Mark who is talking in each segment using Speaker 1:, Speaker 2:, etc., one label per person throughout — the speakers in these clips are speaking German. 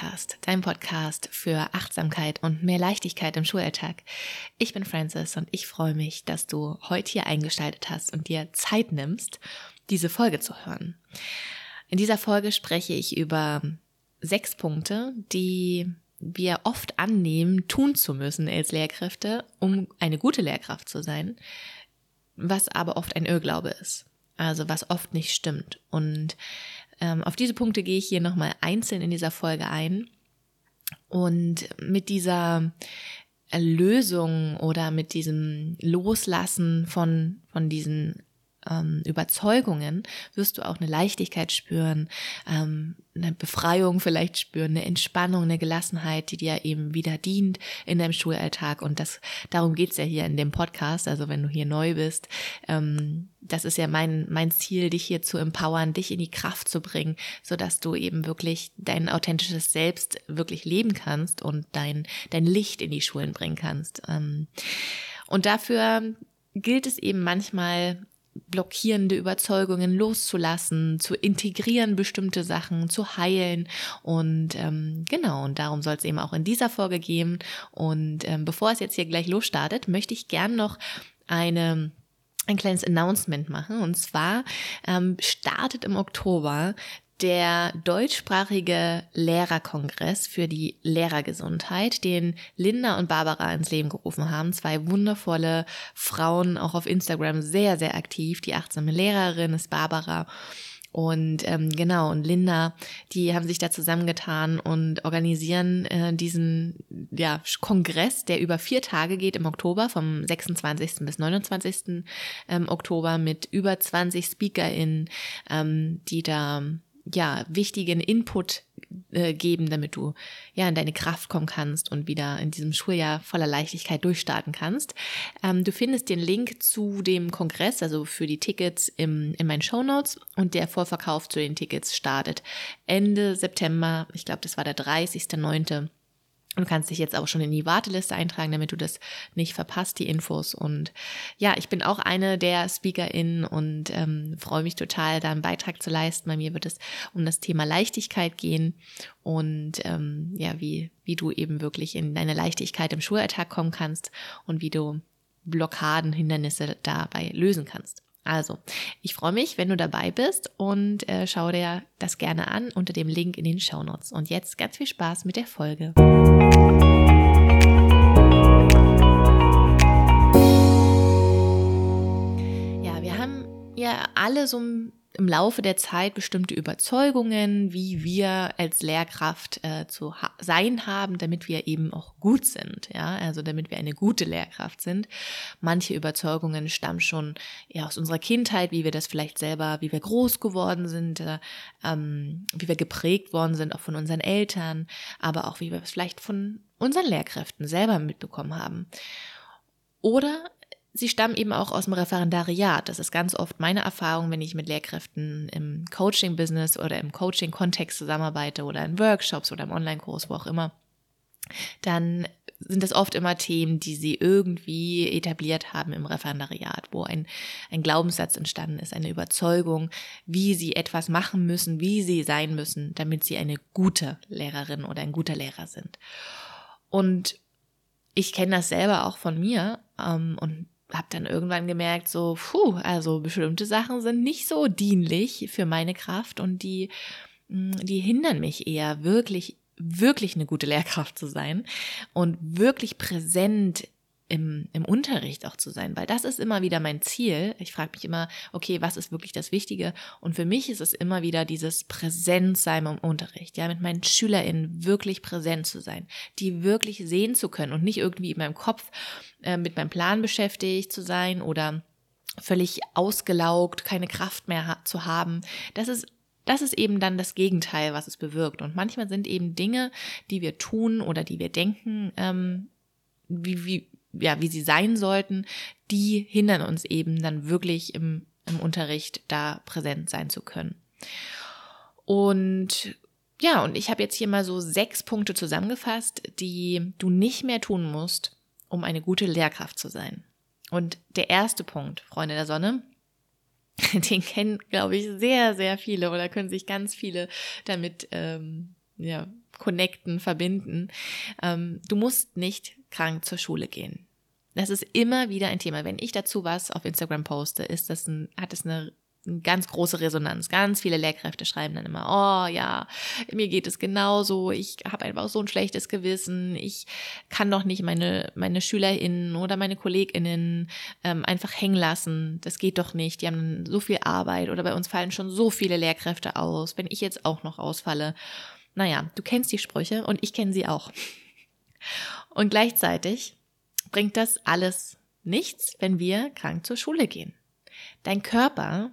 Speaker 1: Podcast, dein Podcast für Achtsamkeit und mehr Leichtigkeit im Schulalltag. Ich bin Francis und ich freue mich, dass du heute hier eingeschaltet hast und dir Zeit nimmst, diese Folge zu hören. In dieser Folge spreche ich über sechs Punkte, die wir oft annehmen, tun zu müssen als Lehrkräfte, um eine gute Lehrkraft zu sein, was aber oft ein Irrglaube ist. Also was oft nicht stimmt. Und ähm, auf diese Punkte gehe ich hier nochmal einzeln in dieser Folge ein. Und mit dieser Lösung oder mit diesem Loslassen von, von diesen ähm, Überzeugungen wirst du auch eine Leichtigkeit spüren, ähm, eine Befreiung vielleicht spüren, eine Entspannung, eine Gelassenheit, die dir eben wieder dient in deinem Schulalltag. Und das darum geht's ja hier in dem Podcast. Also wenn du hier neu bist, ähm, das ist ja mein, mein Ziel, dich hier zu empowern, dich in die Kraft zu bringen, so dass du eben wirklich dein authentisches Selbst wirklich leben kannst und dein, dein Licht in die Schulen bringen kannst. Ähm, und dafür gilt es eben manchmal blockierende Überzeugungen loszulassen, zu integrieren bestimmte Sachen, zu heilen und ähm, genau und darum soll es eben auch in dieser Folge gehen und ähm, bevor es jetzt hier gleich losstartet, möchte ich gern noch eine ein kleines Announcement machen. Und zwar ähm, startet im Oktober der deutschsprachige Lehrerkongress für die Lehrergesundheit, den Linda und Barbara ins Leben gerufen haben. Zwei wundervolle Frauen, auch auf Instagram sehr, sehr aktiv. Die achtsame Lehrerin ist Barbara. Und ähm, genau, und Linda, die haben sich da zusammengetan und organisieren äh, diesen ja, Kongress, der über vier Tage geht im Oktober, vom 26. bis 29. Ähm, Oktober mit über 20 SpeakerInnen, ähm, die da ja, wichtigen Input äh, geben, damit du ja in deine Kraft kommen kannst und wieder in diesem Schuljahr voller Leichtigkeit durchstarten kannst. Ähm, du findest den Link zu dem Kongress, also für die Tickets im, in meinen Show Notes und der Vorverkauf zu den Tickets startet Ende September. Ich glaube, das war der 30.09. Du kannst dich jetzt auch schon in die Warteliste eintragen, damit du das nicht verpasst, die Infos. Und ja, ich bin auch eine der SpeakerInnen und ähm, freue mich total, da einen Beitrag zu leisten. Bei mir wird es um das Thema Leichtigkeit gehen und ähm, ja, wie, wie du eben wirklich in deine Leichtigkeit im Schulalltag kommen kannst und wie du Blockaden, Hindernisse dabei lösen kannst. Also, ich freue mich, wenn du dabei bist und äh, schau dir das gerne an unter dem Link in den Show Notes. Und jetzt ganz viel Spaß mit der Folge. Ja, wir haben ja alle so ein im Laufe der Zeit bestimmte Überzeugungen, wie wir als Lehrkraft äh, zu ha sein haben, damit wir eben auch gut sind, ja, also damit wir eine gute Lehrkraft sind. Manche Überzeugungen stammen schon ja aus unserer Kindheit, wie wir das vielleicht selber, wie wir groß geworden sind, äh, ähm, wie wir geprägt worden sind, auch von unseren Eltern, aber auch wie wir es vielleicht von unseren Lehrkräften selber mitbekommen haben. Oder sie stammen eben auch aus dem Referendariat. Das ist ganz oft meine Erfahrung, wenn ich mit Lehrkräften im Coaching-Business oder im Coaching-Kontext zusammenarbeite oder in Workshops oder im Online-Kurs, wo auch immer. Dann sind das oft immer Themen, die sie irgendwie etabliert haben im Referendariat, wo ein, ein Glaubenssatz entstanden ist, eine Überzeugung, wie sie etwas machen müssen, wie sie sein müssen, damit sie eine gute Lehrerin oder ein guter Lehrer sind. Und ich kenne das selber auch von mir ähm, und habe dann irgendwann gemerkt, so, puh, also bestimmte Sachen sind nicht so dienlich für meine Kraft und die, mm, die hindern mich eher wirklich, wirklich eine gute Lehrkraft zu sein und wirklich präsent im, im Unterricht auch zu sein, weil das ist immer wieder mein Ziel. Ich frage mich immer, okay, was ist wirklich das Wichtige? Und für mich ist es immer wieder dieses Präsenzsein im Unterricht, ja, mit meinen SchülerInnen wirklich präsent zu sein, die wirklich sehen zu können und nicht irgendwie in meinem Kopf äh, mit meinem Plan beschäftigt zu sein oder völlig ausgelaugt, keine Kraft mehr zu haben. Das ist das ist eben dann das Gegenteil, was es bewirkt. Und manchmal sind eben Dinge, die wir tun oder die wir denken, ähm, wie, wie, ja, wie sie sein sollten, die hindern uns eben dann wirklich im, im Unterricht da präsent sein zu können. Und ja, und ich habe jetzt hier mal so sechs Punkte zusammengefasst, die du nicht mehr tun musst, um eine gute Lehrkraft zu sein. Und der erste Punkt, Freunde der Sonne, den kennen, glaube ich, sehr, sehr viele oder können sich ganz viele damit ähm, ja, connecten, verbinden. Ähm, du musst nicht krank zur Schule gehen. Das ist immer wieder ein Thema. Wenn ich dazu was auf Instagram poste, ist das ein, hat es eine eine ganz große Resonanz. Ganz viele Lehrkräfte schreiben dann immer, oh ja, mir geht es genauso, ich habe einfach so ein schlechtes Gewissen, ich kann doch nicht meine, meine SchülerInnen oder meine KollegInnen ähm, einfach hängen lassen. Das geht doch nicht, die haben so viel Arbeit oder bei uns fallen schon so viele Lehrkräfte aus, wenn ich jetzt auch noch ausfalle. Naja, du kennst die Sprüche und ich kenne sie auch. Und gleichzeitig bringt das alles nichts, wenn wir krank zur Schule gehen. Dein Körper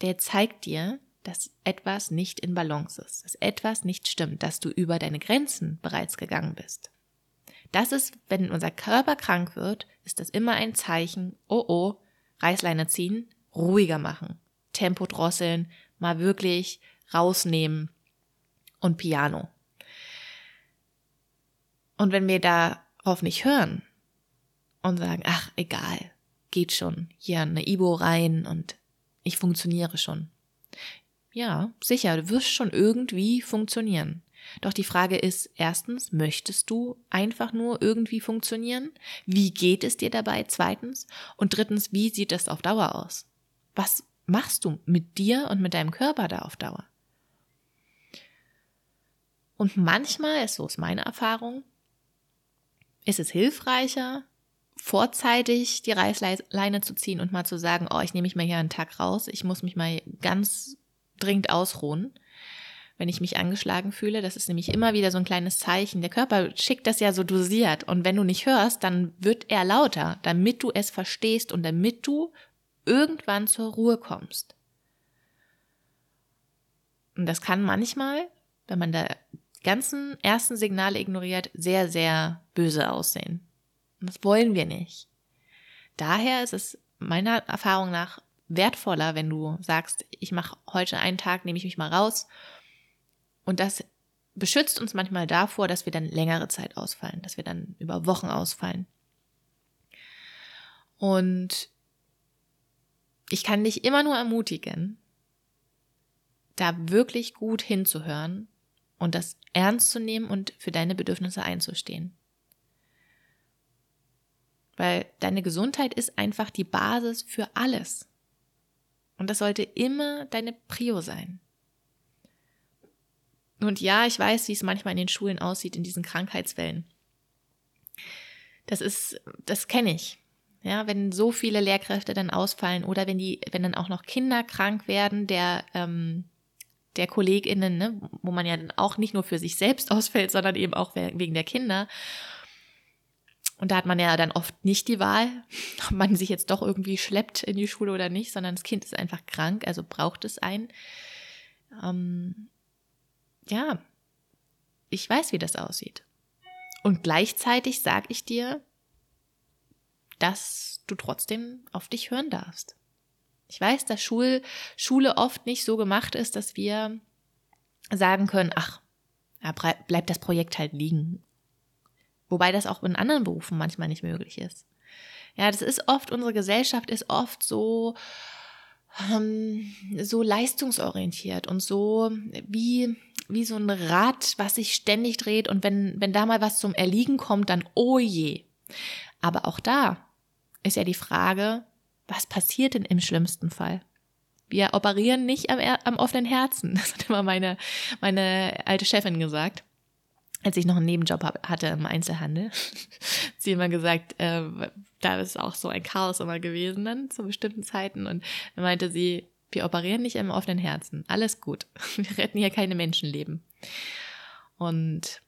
Speaker 1: der zeigt dir, dass etwas nicht in Balance ist, dass etwas nicht stimmt, dass du über deine Grenzen bereits gegangen bist. Das ist, wenn unser Körper krank wird, ist das immer ein Zeichen, oh oh, Reißleine ziehen, ruhiger machen, Tempo drosseln, mal wirklich rausnehmen und Piano. Und wenn wir darauf nicht hören und sagen, ach, egal, geht schon, hier eine Ibo rein und ich funktioniere schon. Ja, sicher, du wirst schon irgendwie funktionieren. Doch die Frage ist erstens, möchtest du einfach nur irgendwie funktionieren? Wie geht es dir dabei? Zweitens. Und drittens, wie sieht das auf Dauer aus? Was machst du mit dir und mit deinem Körper da auf Dauer? Und manchmal, so ist meine Erfahrung, ist es hilfreicher, vorzeitig die Reißleine zu ziehen und mal zu sagen, oh, ich nehme mich mal hier einen Tag raus, ich muss mich mal ganz dringend ausruhen, wenn ich mich angeschlagen fühle. Das ist nämlich immer wieder so ein kleines Zeichen. Der Körper schickt das ja so dosiert und wenn du nicht hörst, dann wird er lauter, damit du es verstehst und damit du irgendwann zur Ruhe kommst. Und das kann manchmal, wenn man da ganzen ersten Signale ignoriert, sehr, sehr böse aussehen. Und das wollen wir nicht. Daher ist es meiner Erfahrung nach wertvoller, wenn du sagst, ich mache heute einen Tag, nehme ich mich mal raus. Und das beschützt uns manchmal davor, dass wir dann längere Zeit ausfallen, dass wir dann über Wochen ausfallen. Und ich kann dich immer nur ermutigen, da wirklich gut hinzuhören und das ernst zu nehmen und für deine Bedürfnisse einzustehen. Weil deine Gesundheit ist einfach die Basis für alles. Und das sollte immer deine Prio sein. Und ja, ich weiß, wie es manchmal in den Schulen aussieht, in diesen Krankheitswellen. Das ist, das kenne ich. Ja, wenn so viele Lehrkräfte dann ausfallen oder wenn die, wenn dann auch noch Kinder krank werden, der, ähm, der KollegInnen, ne, wo man ja dann auch nicht nur für sich selbst ausfällt, sondern eben auch wegen der Kinder. Und da hat man ja dann oft nicht die Wahl, ob man sich jetzt doch irgendwie schleppt in die Schule oder nicht, sondern das Kind ist einfach krank, also braucht es einen. Ähm, ja, ich weiß, wie das aussieht. Und gleichzeitig sage ich dir, dass du trotzdem auf dich hören darfst. Ich weiß, dass Schul Schule oft nicht so gemacht ist, dass wir sagen können, ach, bleibt das Projekt halt liegen Wobei das auch in anderen Berufen manchmal nicht möglich ist. Ja, das ist oft, unsere Gesellschaft ist oft so, ähm, so leistungsorientiert und so wie, wie so ein Rad, was sich ständig dreht und wenn, wenn da mal was zum Erliegen kommt, dann oh je. Aber auch da ist ja die Frage, was passiert denn im schlimmsten Fall? Wir operieren nicht am, am offenen Herzen. Das hat immer meine, meine alte Chefin gesagt als ich noch einen Nebenjob hatte im Einzelhandel, sie immer gesagt, äh, da ist auch so ein Chaos immer gewesen dann zu bestimmten Zeiten und dann meinte sie, wir operieren nicht im offenen Herzen, alles gut, wir retten hier keine Menschenleben. Und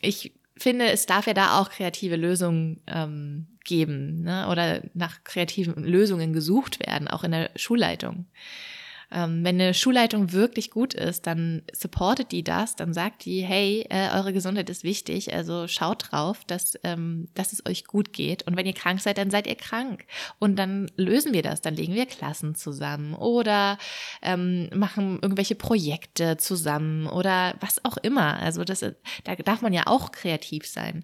Speaker 1: ich finde, es darf ja da auch kreative Lösungen ähm, geben ne? oder nach kreativen Lösungen gesucht werden, auch in der Schulleitung. Ähm, wenn eine Schulleitung wirklich gut ist, dann supportet die das, dann sagt die, hey, äh, eure Gesundheit ist wichtig, also schaut drauf, dass, ähm, dass es euch gut geht. Und wenn ihr krank seid, dann seid ihr krank. Und dann lösen wir das, dann legen wir Klassen zusammen oder ähm, machen irgendwelche Projekte zusammen oder was auch immer. Also das, da darf man ja auch kreativ sein.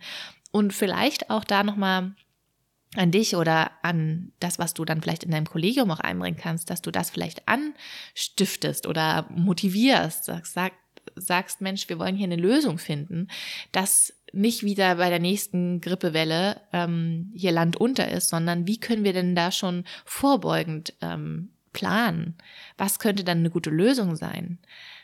Speaker 1: Und vielleicht auch da nochmal an dich oder an das, was du dann vielleicht in deinem Kollegium auch einbringen kannst, dass du das vielleicht anstiftest oder motivierst, sagst, sag, sagst, Mensch, wir wollen hier eine Lösung finden, dass nicht wieder bei der nächsten Grippewelle ähm, hier Land unter ist, sondern wie können wir denn da schon vorbeugend ähm, planen? Was könnte dann eine gute Lösung sein?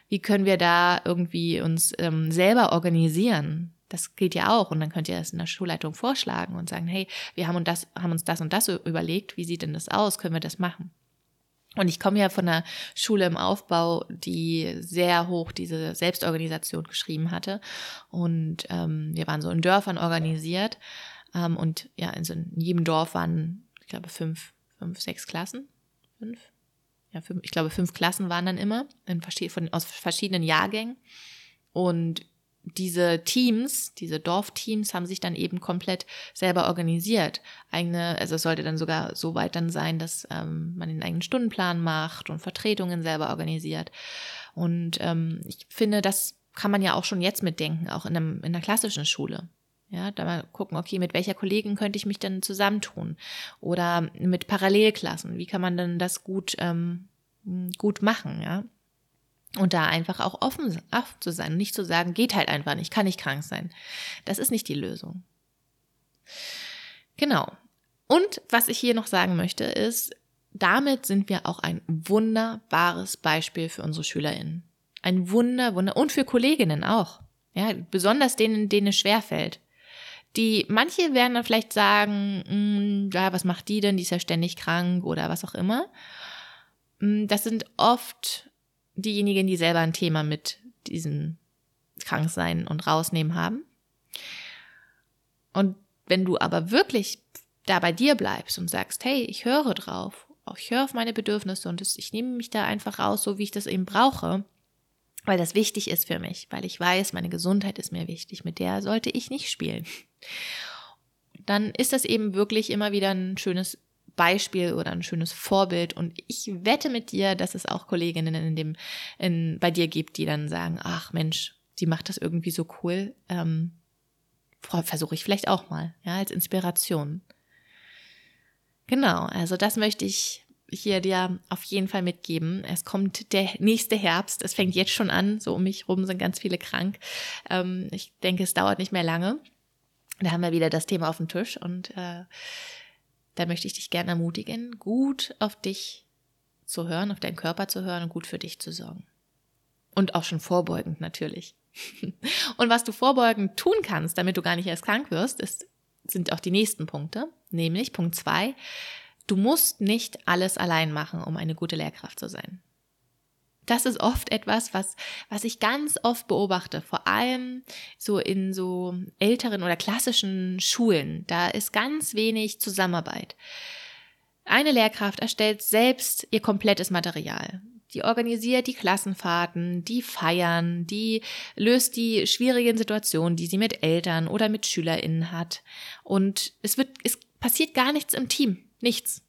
Speaker 1: Wie können wir da irgendwie uns ähm, selber organisieren? Das geht ja auch. Und dann könnt ihr das in der Schulleitung vorschlagen und sagen, hey, wir haben, und das, haben uns das und das überlegt. Wie sieht denn das aus? Können wir das machen? Und ich komme ja von einer Schule im Aufbau, die sehr hoch diese Selbstorganisation geschrieben hatte. Und ähm, wir waren so in Dörfern organisiert. Ähm, und ja, in, so in jedem Dorf waren, ich glaube, fünf, fünf, sechs Klassen. Fünf? Ja, fünf, ich glaube, fünf Klassen waren dann immer in, von, aus verschiedenen Jahrgängen. Und diese Teams, diese Dorfteams haben sich dann eben komplett selber organisiert. Eigene, also es sollte dann sogar so weit dann sein, dass ähm, man den eigenen Stundenplan macht und Vertretungen selber organisiert. Und ähm, ich finde, das kann man ja auch schon jetzt mitdenken, auch in, einem, in einer klassischen Schule. Ja, da mal gucken, okay, mit welcher Kollegin könnte ich mich denn zusammentun? Oder mit Parallelklassen, wie kann man denn das gut, ähm, gut machen, ja? Und da einfach auch offen, offen zu sein nicht zu sagen, geht halt einfach nicht, kann nicht krank sein. Das ist nicht die Lösung. Genau. Und was ich hier noch sagen möchte, ist, damit sind wir auch ein wunderbares Beispiel für unsere SchülerInnen. Ein Wunder, Wunder, und für Kolleginnen auch. Ja, besonders denen, denen es schwerfällt. Die, manche werden dann vielleicht sagen, hm, ja, was macht die denn? Die ist ja ständig krank oder was auch immer. Hm, das sind oft diejenigen, die selber ein Thema mit diesem Kranksein und Rausnehmen haben. Und wenn du aber wirklich da bei dir bleibst und sagst, hey, ich höre drauf, ich höre auf meine Bedürfnisse und ich nehme mich da einfach raus, so wie ich das eben brauche, weil das wichtig ist für mich, weil ich weiß, meine Gesundheit ist mir wichtig, mit der sollte ich nicht spielen. Dann ist das eben wirklich immer wieder ein schönes Beispiel oder ein schönes Vorbild. Und ich wette mit dir, dass es auch Kolleginnen in dem, in, bei dir gibt, die dann sagen, ach Mensch, die macht das irgendwie so cool. Ähm, Versuche ich vielleicht auch mal, ja, als Inspiration. Genau, also das möchte ich hier dir auf jeden Fall mitgeben. Es kommt der nächste Herbst. Es fängt jetzt schon an. So um mich rum sind ganz viele krank. Ähm, ich denke, es dauert nicht mehr lange. Da haben wir wieder das Thema auf dem Tisch und äh, da möchte ich dich gerne ermutigen, gut auf dich zu hören, auf deinen Körper zu hören und gut für dich zu sorgen. Und auch schon vorbeugend natürlich. Und was du vorbeugend tun kannst, damit du gar nicht erst krank wirst, ist, sind auch die nächsten Punkte. Nämlich Punkt zwei, du musst nicht alles allein machen, um eine gute Lehrkraft zu sein das ist oft etwas, was, was ich ganz oft beobachte, vor allem so in so älteren oder klassischen Schulen. Da ist ganz wenig Zusammenarbeit. Eine Lehrkraft erstellt selbst ihr komplettes Material. Die organisiert die Klassenfahrten, die feiern, die löst die schwierigen Situationen, die sie mit Eltern oder mit SchülerInnen hat. Und es wird, es passiert gar nichts im Team. Nichts.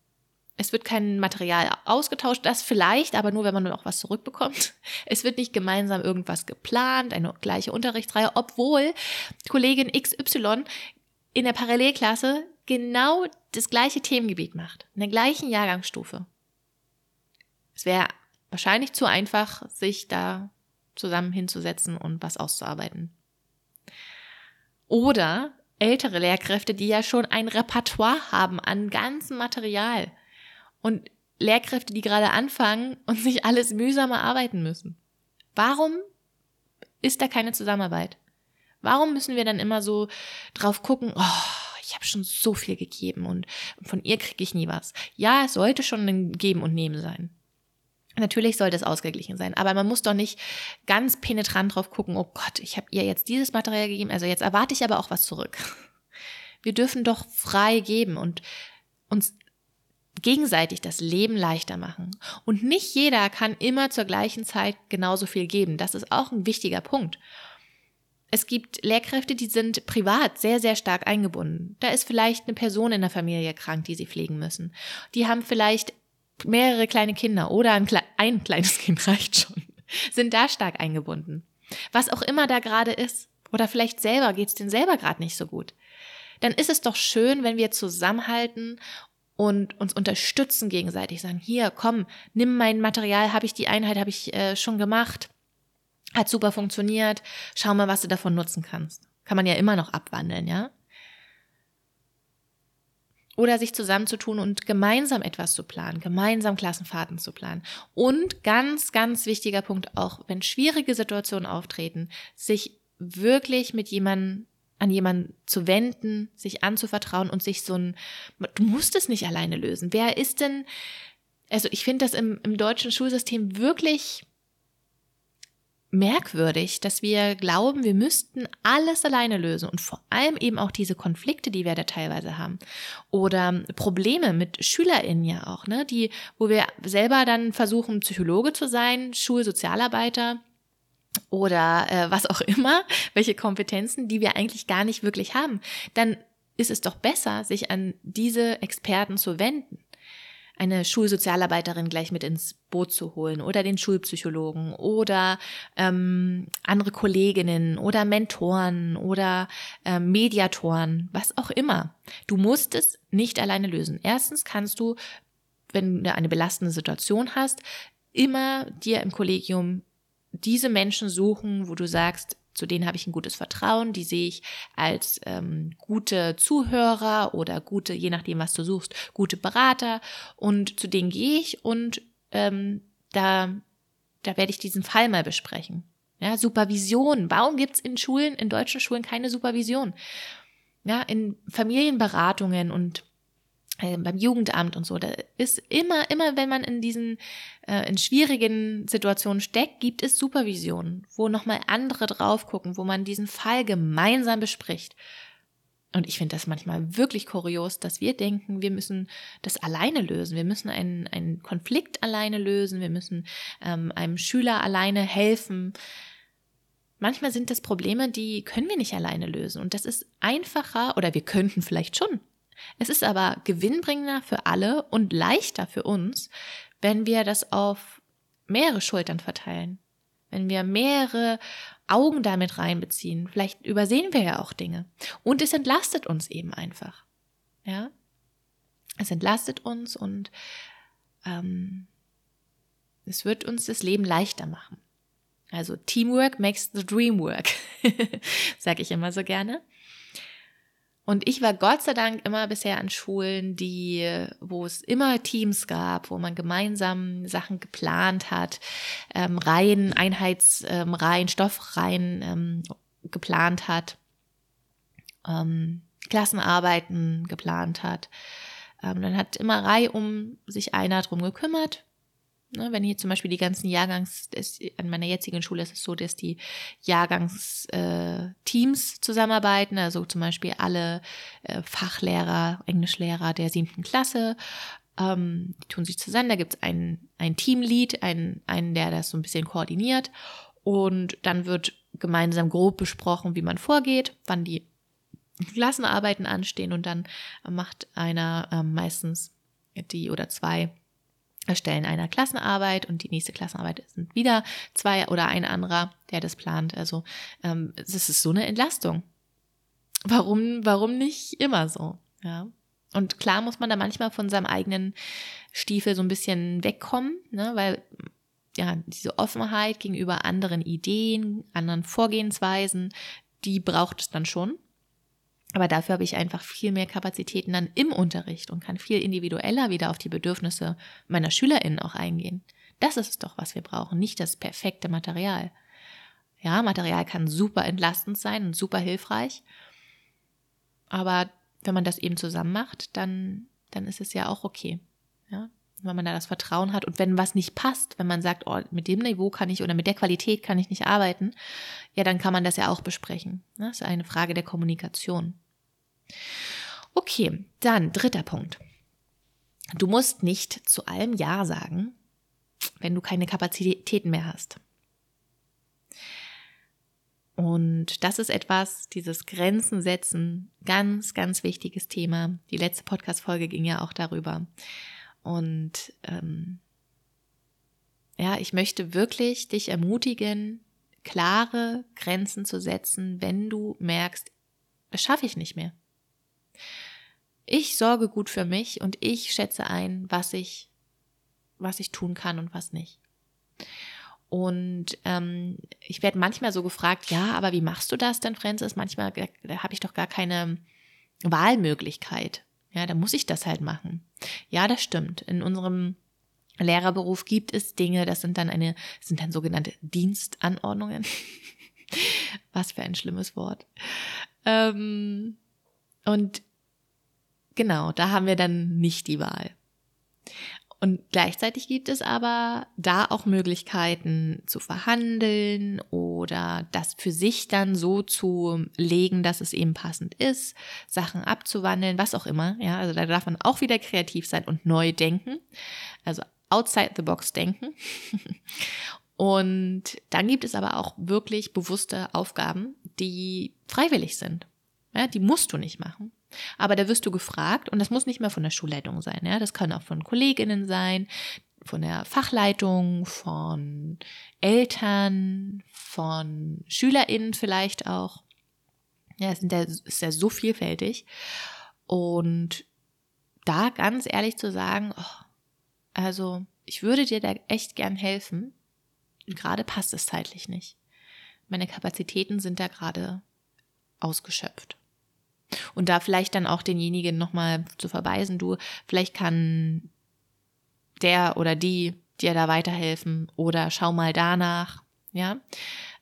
Speaker 1: Es wird kein Material ausgetauscht, das vielleicht, aber nur, wenn man noch was zurückbekommt. Es wird nicht gemeinsam irgendwas geplant, eine gleiche Unterrichtsreihe, obwohl Kollegin XY in der Parallelklasse genau das gleiche Themengebiet macht, in der gleichen Jahrgangsstufe. Es wäre wahrscheinlich zu einfach, sich da zusammen hinzusetzen und was auszuarbeiten. Oder ältere Lehrkräfte, die ja schon ein Repertoire haben an ganzem Material und Lehrkräfte, die gerade anfangen und sich alles mühsam erarbeiten müssen. Warum ist da keine Zusammenarbeit? Warum müssen wir dann immer so drauf gucken, oh, ich habe schon so viel gegeben und von ihr kriege ich nie was. Ja, es sollte schon ein Geben und Nehmen sein. Natürlich sollte es ausgeglichen sein, aber man muss doch nicht ganz penetrant drauf gucken, oh Gott, ich habe ihr jetzt dieses Material gegeben, also jetzt erwarte ich aber auch was zurück. Wir dürfen doch frei geben und uns gegenseitig das Leben leichter machen. Und nicht jeder kann immer zur gleichen Zeit genauso viel geben. Das ist auch ein wichtiger Punkt. Es gibt Lehrkräfte, die sind privat sehr, sehr stark eingebunden. Da ist vielleicht eine Person in der Familie krank, die sie pflegen müssen. Die haben vielleicht mehrere kleine Kinder oder ein, Kle ein kleines Kind reicht schon. Sind da stark eingebunden. Was auch immer da gerade ist. Oder vielleicht selber geht es denen selber gerade nicht so gut. Dann ist es doch schön, wenn wir zusammenhalten und uns unterstützen gegenseitig, sagen, hier, komm, nimm mein Material, habe ich die Einheit, habe ich äh, schon gemacht. hat super funktioniert, schau mal, was du davon nutzen kannst. Kann man ja immer noch abwandeln, ja? Oder sich zusammenzutun und gemeinsam etwas zu planen, gemeinsam Klassenfahrten zu planen. Und ganz, ganz wichtiger Punkt auch, wenn schwierige Situationen auftreten, sich wirklich mit jemandem an jemanden zu wenden, sich anzuvertrauen und sich so ein, du musst es nicht alleine lösen. Wer ist denn, also ich finde das im, im deutschen Schulsystem wirklich merkwürdig, dass wir glauben, wir müssten alles alleine lösen und vor allem eben auch diese Konflikte, die wir da teilweise haben oder Probleme mit SchülerInnen ja auch, ne, die, wo wir selber dann versuchen, Psychologe zu sein, Schulsozialarbeiter oder äh, was auch immer, welche Kompetenzen, die wir eigentlich gar nicht wirklich haben, dann ist es doch besser, sich an diese Experten zu wenden eine Schulsozialarbeiterin gleich mit ins Boot zu holen oder den Schulpsychologen oder ähm, andere Kolleginnen oder Mentoren oder ähm, Mediatoren, was auch immer. Du musst es nicht alleine lösen. Erstens kannst du, wenn du eine belastende Situation hast, immer dir im Kollegium diese Menschen suchen, wo du sagst, zu denen habe ich ein gutes Vertrauen, die sehe ich als ähm, gute Zuhörer oder gute, je nachdem, was du suchst, gute Berater und zu denen gehe ich und ähm, da, da werde ich diesen Fall mal besprechen. Ja, Supervision. Warum gibt es in Schulen, in deutschen Schulen keine Supervision? Ja, in Familienberatungen und beim Jugendamt und so, da ist immer, immer, wenn man in diesen, äh, in schwierigen Situationen steckt, gibt es Supervision, wo nochmal andere drauf gucken, wo man diesen Fall gemeinsam bespricht. Und ich finde das manchmal wirklich kurios, dass wir denken, wir müssen das alleine lösen. Wir müssen einen, einen Konflikt alleine lösen. Wir müssen ähm, einem Schüler alleine helfen. Manchmal sind das Probleme, die können wir nicht alleine lösen. Und das ist einfacher, oder wir könnten vielleicht schon, es ist aber gewinnbringender für alle und leichter für uns, wenn wir das auf mehrere Schultern verteilen. Wenn wir mehrere Augen damit reinbeziehen. Vielleicht übersehen wir ja auch Dinge. Und es entlastet uns eben einfach. Ja? Es entlastet uns und ähm, es wird uns das Leben leichter machen. Also Teamwork makes the dream work, sage ich immer so gerne. Und ich war Gott sei Dank immer bisher an Schulen, die, wo es immer Teams gab, wo man gemeinsam Sachen geplant hat, ähm, Reihen, Einheitsreihen, ähm, Stoffreihen ähm, geplant hat, ähm, Klassenarbeiten geplant hat. Ähm, dann hat immer Reihe um sich einer drum gekümmert Ne, wenn hier zum Beispiel die ganzen Jahrgangs, an meiner jetzigen Schule ist es so, dass die Jahrgangsteams äh, zusammenarbeiten, also zum Beispiel alle äh, Fachlehrer, Englischlehrer der siebten Klasse, ähm, die tun sich zusammen, da gibt es einen, einen Teamlead, einen, einen, der das so ein bisschen koordiniert. Und dann wird gemeinsam grob besprochen, wie man vorgeht, wann die Klassenarbeiten anstehen. Und dann macht einer äh, meistens die oder zwei Erstellen einer Klassenarbeit und die nächste Klassenarbeit sind wieder zwei oder ein anderer, der das plant. Also ähm, es ist so eine Entlastung. Warum, warum nicht immer so? Ja. Und klar muss man da manchmal von seinem eigenen Stiefel so ein bisschen wegkommen, ne, weil ja, diese Offenheit gegenüber anderen Ideen, anderen Vorgehensweisen, die braucht es dann schon. Aber dafür habe ich einfach viel mehr Kapazitäten dann im Unterricht und kann viel individueller wieder auf die Bedürfnisse meiner SchülerInnen auch eingehen. Das ist es doch, was wir brauchen, nicht das perfekte Material. Ja, Material kann super entlastend sein und super hilfreich. Aber wenn man das eben zusammen macht, dann, dann ist es ja auch okay. Ja, wenn man da das Vertrauen hat und wenn was nicht passt, wenn man sagt, oh, mit dem Niveau kann ich oder mit der Qualität kann ich nicht arbeiten, ja, dann kann man das ja auch besprechen. Das ist eine Frage der Kommunikation. Okay, dann dritter Punkt. Du musst nicht zu allem Ja sagen, wenn du keine Kapazitäten mehr hast. Und das ist etwas, dieses Grenzen setzen, ganz, ganz wichtiges Thema. Die letzte Podcast-Folge ging ja auch darüber. Und ähm, ja, ich möchte wirklich dich ermutigen, klare Grenzen zu setzen, wenn du merkst, das schaffe ich nicht mehr. Ich sorge gut für mich und ich schätze ein, was ich, was ich tun kann und was nicht. Und ähm, ich werde manchmal so gefragt, ja, aber wie machst du das denn, Francis? Manchmal da, da habe ich doch gar keine Wahlmöglichkeit. Ja, da muss ich das halt machen. Ja, das stimmt. In unserem Lehrerberuf gibt es Dinge, das sind dann eine, sind dann sogenannte Dienstanordnungen. Was für ein schlimmes Wort. Ähm, und genau, da haben wir dann nicht die Wahl. Und gleichzeitig gibt es aber da auch Möglichkeiten zu verhandeln oder das für sich dann so zu legen, dass es eben passend ist, Sachen abzuwandeln, was auch immer. Ja, also da darf man auch wieder kreativ sein und neu denken. Also outside the box denken. Und dann gibt es aber auch wirklich bewusste Aufgaben, die freiwillig sind. Ja, die musst du nicht machen. Aber da wirst du gefragt und das muss nicht mehr von der Schulleitung sein. Ja, das kann auch von Kolleginnen sein, von der Fachleitung, von Eltern, von SchülerInnen vielleicht auch. Ja, es sind ja, ist ja so vielfältig. Und da ganz ehrlich zu sagen, oh, also ich würde dir da echt gern helfen. Gerade passt es zeitlich nicht. Meine Kapazitäten sind da gerade ausgeschöpft. Und da vielleicht dann auch denjenigen nochmal zu verweisen, du, vielleicht kann der oder die dir da weiterhelfen oder schau mal danach, ja,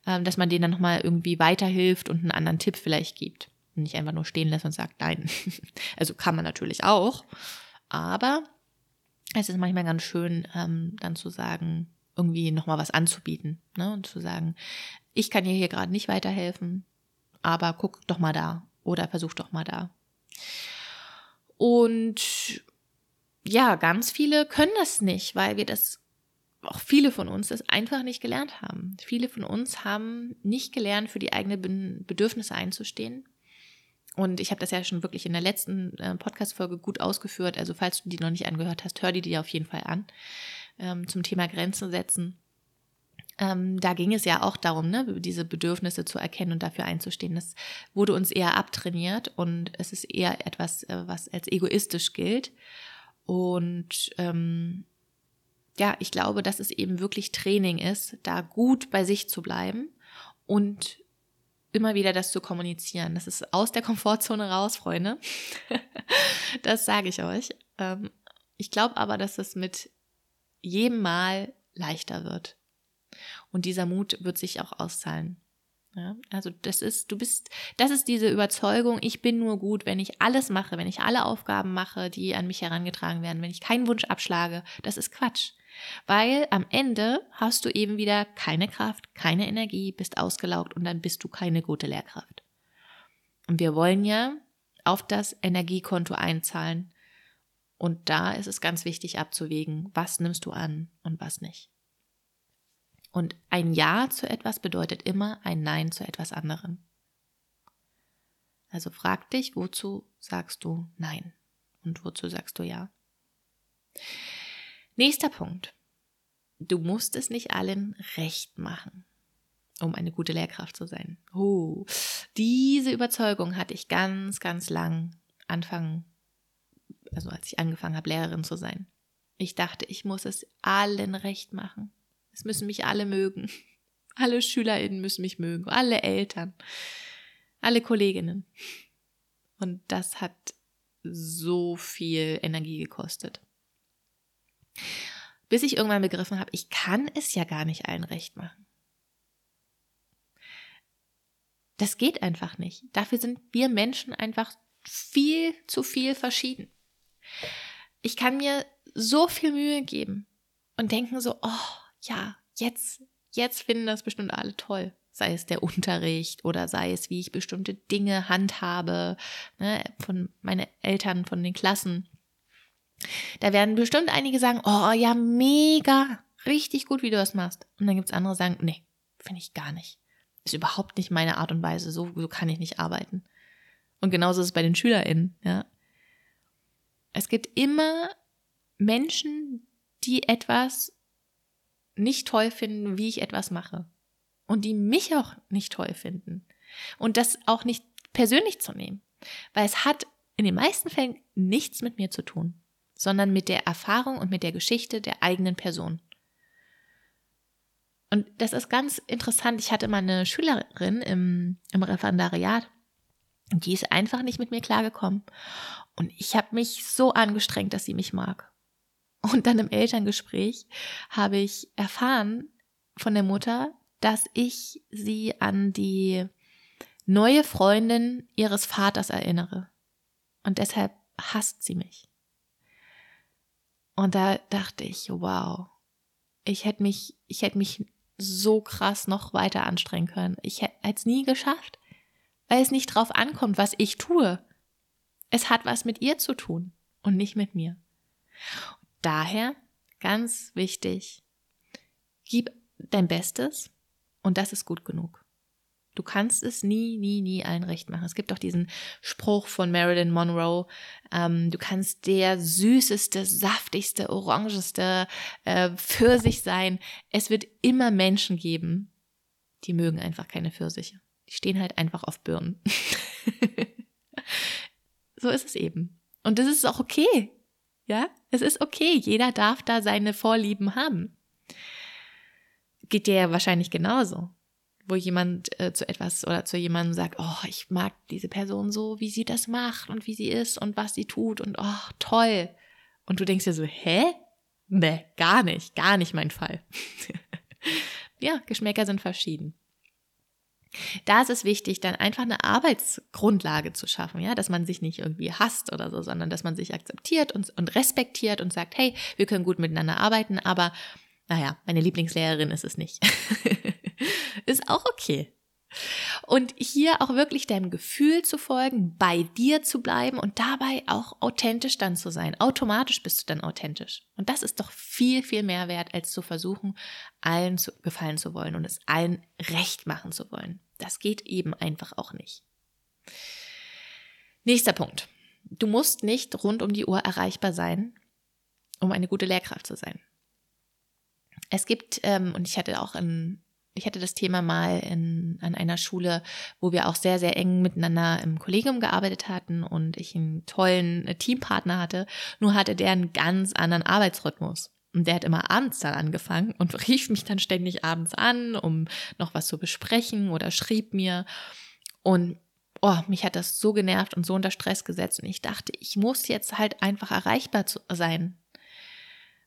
Speaker 1: ähm, dass man denen dann nochmal irgendwie weiterhilft und einen anderen Tipp vielleicht gibt. Und nicht einfach nur stehen lässt und sagt, nein. also kann man natürlich auch, aber es ist manchmal ganz schön, ähm, dann zu sagen, irgendwie nochmal was anzubieten ne? und zu sagen, ich kann dir hier gerade nicht weiterhelfen, aber guck doch mal da oder versuch doch mal da. Und ja, ganz viele können das nicht, weil wir das, auch viele von uns das einfach nicht gelernt haben. Viele von uns haben nicht gelernt, für die eigenen Bedürfnisse einzustehen und ich habe das ja schon wirklich in der letzten äh, Podcast-Folge gut ausgeführt. Also falls du die noch nicht angehört hast, hör die dir auf jeden Fall an. Ähm, zum Thema Grenzen setzen. Ähm, da ging es ja auch darum, ne, diese Bedürfnisse zu erkennen und dafür einzustehen. Das wurde uns eher abtrainiert und es ist eher etwas, äh, was als egoistisch gilt. Und ähm, ja, ich glaube, dass es eben wirklich Training ist, da gut bei sich zu bleiben und immer wieder das zu kommunizieren. Das ist aus der Komfortzone raus, Freunde. das sage ich euch. Ähm, ich glaube aber, dass es mit jedem Mal leichter wird. Und dieser Mut wird sich auch auszahlen. Ja, also das ist, du bist, das ist diese Überzeugung, ich bin nur gut, wenn ich alles mache, wenn ich alle Aufgaben mache, die an mich herangetragen werden, wenn ich keinen Wunsch abschlage, das ist Quatsch. Weil am Ende hast du eben wieder keine Kraft, keine Energie, bist ausgelaugt und dann bist du keine gute Lehrkraft. Und wir wollen ja auf das Energiekonto einzahlen. Und da ist es ganz wichtig abzuwägen, was nimmst du an und was nicht. Und ein Ja zu etwas bedeutet immer ein Nein zu etwas anderem. Also frag dich, wozu sagst du Nein und wozu sagst du Ja. Nächster Punkt. Du musst es nicht allen recht machen, um eine gute Lehrkraft zu sein. Oh, diese Überzeugung hatte ich ganz, ganz lang Anfang, also als ich angefangen habe, Lehrerin zu sein. Ich dachte, ich muss es allen recht machen. Es müssen mich alle mögen. Alle SchülerInnen müssen mich mögen. Alle Eltern. Alle Kolleginnen. Und das hat so viel Energie gekostet. Bis ich irgendwann begriffen habe, ich kann es ja gar nicht allen recht machen. Das geht einfach nicht. Dafür sind wir Menschen einfach viel zu viel verschieden. Ich kann mir so viel Mühe geben und denken so, oh ja, jetzt, jetzt finden das bestimmt alle toll. Sei es der Unterricht oder sei es, wie ich bestimmte Dinge handhabe, ne, von meinen Eltern, von den Klassen. Da werden bestimmt einige sagen, oh ja, mega, richtig gut, wie du das machst. Und dann gibt es andere, die sagen, nee, finde ich gar nicht. Ist überhaupt nicht meine Art und Weise, so, so kann ich nicht arbeiten. Und genauso ist es bei den SchülerInnen, ja. Es gibt immer Menschen, die etwas nicht toll finden, wie ich etwas mache. Und die mich auch nicht toll finden. Und das auch nicht persönlich zu nehmen. Weil es hat in den meisten Fällen nichts mit mir zu tun sondern mit der Erfahrung und mit der Geschichte der eigenen Person. Und das ist ganz interessant. Ich hatte mal eine Schülerin im, im Referendariat, die ist einfach nicht mit mir klargekommen. Und ich habe mich so angestrengt, dass sie mich mag. Und dann im Elterngespräch habe ich erfahren von der Mutter, dass ich sie an die neue Freundin ihres Vaters erinnere. Und deshalb hasst sie mich. Und da dachte ich, wow, ich hätte mich, ich hätte mich so krass noch weiter anstrengen können. Ich hätte es nie geschafft, weil es nicht drauf ankommt, was ich tue. Es hat was mit ihr zu tun und nicht mit mir. Daher ganz wichtig, gib dein Bestes und das ist gut genug. Du kannst es nie, nie, nie allen recht machen. Es gibt auch diesen Spruch von Marilyn Monroe, ähm, du kannst der süßeste, saftigste, orangeste äh, Pfirsich sein. Es wird immer Menschen geben, die mögen einfach keine Pfirsiche. Die stehen halt einfach auf Birnen. so ist es eben. Und das ist auch okay. Ja, es ist okay. Jeder darf da seine Vorlieben haben. Geht dir ja wahrscheinlich genauso. Wo jemand äh, zu etwas oder zu jemandem sagt, oh, ich mag diese Person so, wie sie das macht und wie sie ist und was sie tut und oh, toll. Und du denkst dir so, hä? Nee, gar nicht, gar nicht mein Fall. ja, Geschmäcker sind verschieden. Da ist es wichtig, dann einfach eine Arbeitsgrundlage zu schaffen, ja, dass man sich nicht irgendwie hasst oder so, sondern dass man sich akzeptiert und, und respektiert und sagt, hey, wir können gut miteinander arbeiten, aber naja, meine Lieblingslehrerin ist es nicht. ist auch okay. Und hier auch wirklich deinem Gefühl zu folgen, bei dir zu bleiben und dabei auch authentisch dann zu sein. Automatisch bist du dann authentisch. Und das ist doch viel, viel mehr wert, als zu versuchen, allen zu gefallen zu wollen und es allen recht machen zu wollen. Das geht eben einfach auch nicht. Nächster Punkt. Du musst nicht rund um die Uhr erreichbar sein, um eine gute Lehrkraft zu sein. Es gibt, ähm, und ich hatte auch in ich hatte das Thema mal in, an einer Schule, wo wir auch sehr, sehr eng miteinander im Kollegium gearbeitet hatten und ich einen tollen äh, Teampartner hatte. Nur hatte der einen ganz anderen Arbeitsrhythmus. Und der hat immer abends dann angefangen und rief mich dann ständig abends an, um noch was zu besprechen oder schrieb mir. Und oh, mich hat das so genervt und so unter Stress gesetzt. Und ich dachte, ich muss jetzt halt einfach erreichbar sein,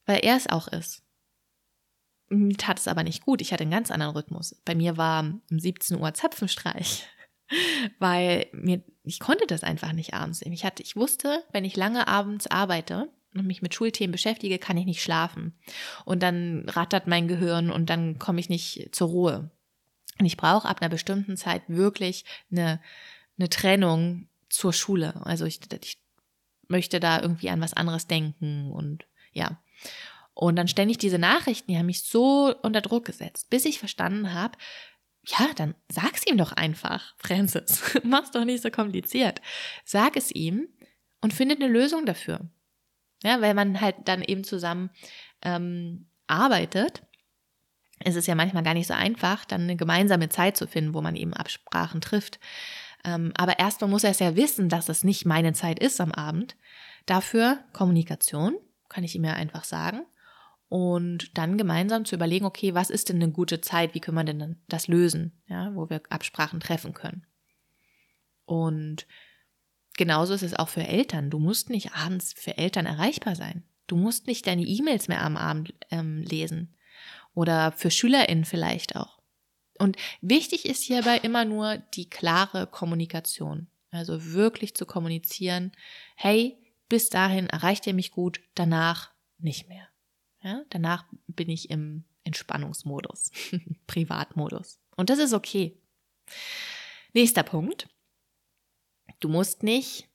Speaker 1: weil er es auch ist. Mir tat es aber nicht gut. Ich hatte einen ganz anderen Rhythmus. Bei mir war um 17 Uhr Zapfenstreich, weil mir, ich konnte das einfach nicht abends. Ich hatte, ich wusste, wenn ich lange abends arbeite und mich mit Schulthemen beschäftige, kann ich nicht schlafen. Und dann rattert mein Gehirn und dann komme ich nicht zur Ruhe. Und ich brauche ab einer bestimmten Zeit wirklich eine, eine Trennung zur Schule. Also ich, ich möchte da irgendwie an was anderes denken und ja. Und dann ständig diese Nachrichten, die haben mich so unter Druck gesetzt, bis ich verstanden habe, ja, dann sag's ihm doch einfach, Francis. Mach's doch nicht so kompliziert. Sag es ihm und findet eine Lösung dafür. Ja, weil man halt dann eben zusammen ähm, arbeitet, ist es ja manchmal gar nicht so einfach, dann eine gemeinsame Zeit zu finden, wo man eben Absprachen trifft. Ähm, aber erstmal muss er es ja wissen, dass es nicht meine Zeit ist am Abend. Dafür Kommunikation, kann ich ihm ja einfach sagen und dann gemeinsam zu überlegen, okay, was ist denn eine gute Zeit, wie können wir denn das lösen, ja, wo wir Absprachen treffen können. Und genauso ist es auch für Eltern. Du musst nicht abends für Eltern erreichbar sein. Du musst nicht deine E-Mails mehr am Abend ähm, lesen oder für SchülerInnen vielleicht auch. Und wichtig ist hierbei immer nur die klare Kommunikation. Also wirklich zu kommunizieren, hey, bis dahin erreicht ihr mich gut, danach nicht mehr. Ja, danach bin ich im Entspannungsmodus, Privatmodus. Und das ist okay. Nächster Punkt. Du musst nicht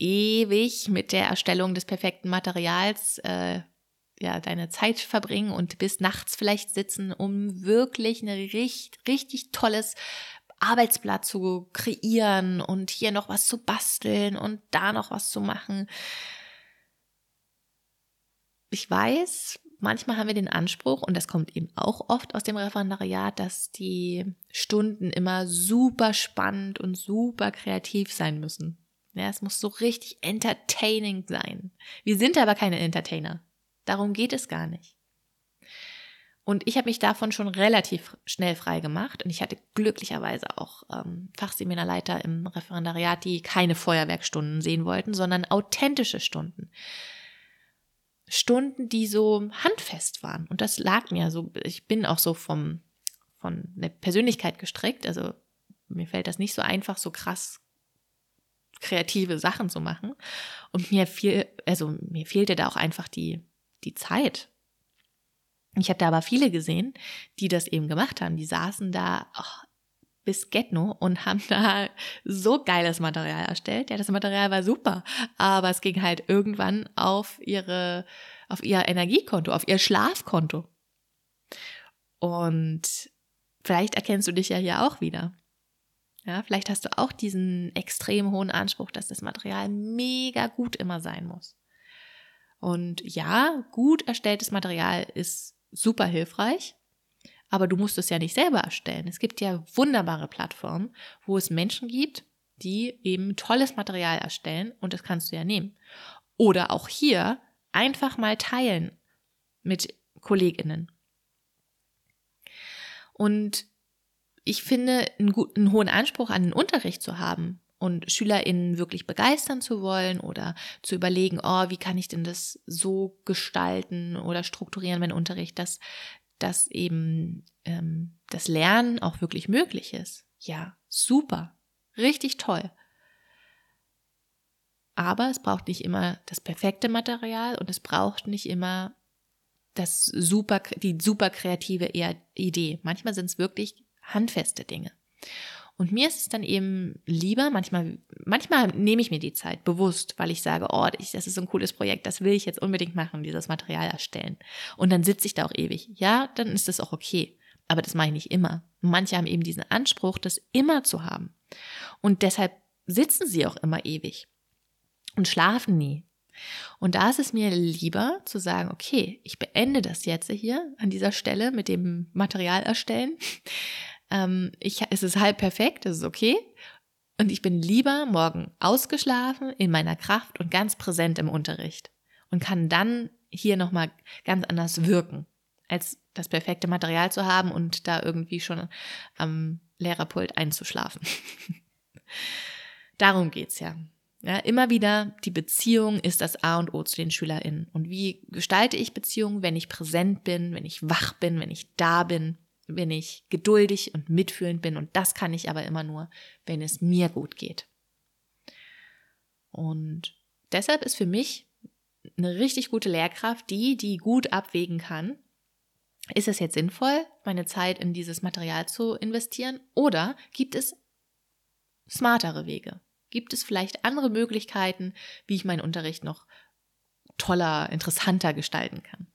Speaker 1: ewig mit der Erstellung des perfekten Materials äh, ja, deine Zeit verbringen und bis nachts vielleicht sitzen, um wirklich ein richtig, richtig tolles Arbeitsblatt zu kreieren und hier noch was zu basteln und da noch was zu machen. Ich weiß, manchmal haben wir den Anspruch, und das kommt eben auch oft aus dem Referendariat, dass die Stunden immer super spannend und super kreativ sein müssen. Ja, es muss so richtig entertaining sein. Wir sind aber keine Entertainer. Darum geht es gar nicht. Und ich habe mich davon schon relativ schnell frei gemacht. Und ich hatte glücklicherweise auch ähm, Fachseminarleiter im Referendariat, die keine Feuerwerkstunden sehen wollten, sondern authentische Stunden. Stunden, die so handfest waren. Und das lag mir so, ich bin auch so vom, von der Persönlichkeit gestrickt. Also mir fällt das nicht so einfach, so krass kreative Sachen zu machen. Und mir fiel, also mir fehlte da auch einfach die, die Zeit. Ich habe da aber viele gesehen, die das eben gemacht haben. Die saßen da oh, bis Getno und haben da so geiles Material erstellt. Ja, das Material war super, aber es ging halt irgendwann auf ihre, auf ihr Energiekonto, auf ihr Schlafkonto. Und vielleicht erkennst du dich ja hier auch wieder. Ja, vielleicht hast du auch diesen extrem hohen Anspruch, dass das Material mega gut immer sein muss. Und ja, gut erstelltes Material ist super hilfreich, aber du musst es ja nicht selber erstellen. Es gibt ja wunderbare Plattformen, wo es Menschen gibt, die eben tolles Material erstellen und das kannst du ja nehmen. Oder auch hier einfach mal teilen mit Kolleginnen. Und ich finde, einen, einen hohen Anspruch an den Unterricht zu haben und SchülerInnen wirklich begeistern zu wollen oder zu überlegen, oh, wie kann ich denn das so gestalten oder strukturieren, mein Unterricht, dass, dass eben ähm, das Lernen auch wirklich möglich ist. Ja, super, richtig toll. Aber es braucht nicht immer das perfekte Material und es braucht nicht immer das super, die super kreative Idee. Manchmal sind es wirklich handfeste Dinge. Und mir ist es dann eben lieber, manchmal, manchmal nehme ich mir die Zeit bewusst, weil ich sage, oh, das ist so ein cooles Projekt, das will ich jetzt unbedingt machen, dieses Material erstellen. Und dann sitze ich da auch ewig. Ja, dann ist das auch okay. Aber das mache ich nicht immer. Manche haben eben diesen Anspruch, das immer zu haben. Und deshalb sitzen sie auch immer ewig und schlafen nie. Und da ist es mir lieber zu sagen, okay, ich beende das jetzt hier an dieser Stelle mit dem Material erstellen ähm, ich, es ist halb perfekt, das ist okay. Und ich bin lieber morgen ausgeschlafen, in meiner Kraft und ganz präsent im Unterricht und kann dann hier nochmal ganz anders wirken, als das perfekte Material zu haben und da irgendwie schon am Lehrerpult einzuschlafen. Darum geht's ja. Ja, immer wieder, die Beziehung ist das A und O zu den SchülerInnen. Und wie gestalte ich Beziehungen, wenn ich präsent bin, wenn ich wach bin, wenn ich da bin? Wenn ich geduldig und mitfühlend bin. Und das kann ich aber immer nur, wenn es mir gut geht. Und deshalb ist für mich eine richtig gute Lehrkraft die, die gut abwägen kann, ist es jetzt sinnvoll, meine Zeit in dieses Material zu investieren oder gibt es smartere Wege? Gibt es vielleicht andere Möglichkeiten, wie ich meinen Unterricht noch toller, interessanter gestalten kann?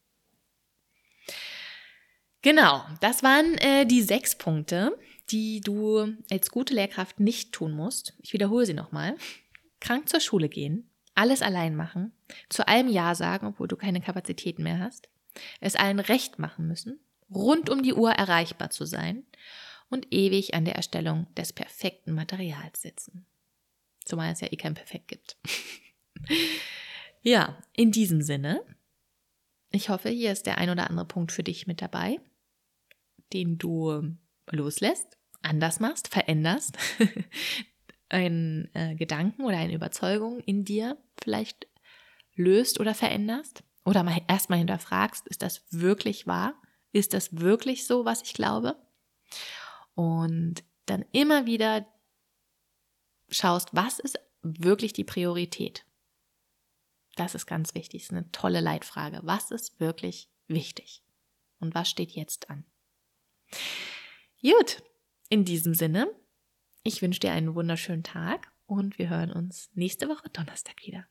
Speaker 1: Genau, das waren äh, die sechs Punkte, die du als gute Lehrkraft nicht tun musst. Ich wiederhole sie nochmal. Krank zur Schule gehen, alles allein machen, zu allem Ja sagen, obwohl du keine Kapazitäten mehr hast, es allen recht machen müssen, rund um die Uhr erreichbar zu sein und ewig an der Erstellung des perfekten Materials sitzen. Zumal es ja eh kein Perfekt gibt. ja, in diesem Sinne, ich hoffe, hier ist der ein oder andere Punkt für dich mit dabei den du loslässt, anders machst, veränderst, einen äh, Gedanken oder eine Überzeugung in dir vielleicht löst oder veränderst oder mal erstmal hinterfragst, ist das wirklich wahr? Ist das wirklich so, was ich glaube? Und dann immer wieder schaust, was ist wirklich die Priorität? Das ist ganz wichtig, das ist eine tolle Leitfrage. Was ist wirklich wichtig? Und was steht jetzt an? Gut, in diesem Sinne, ich wünsche dir einen wunderschönen Tag und wir hören uns nächste Woche Donnerstag wieder.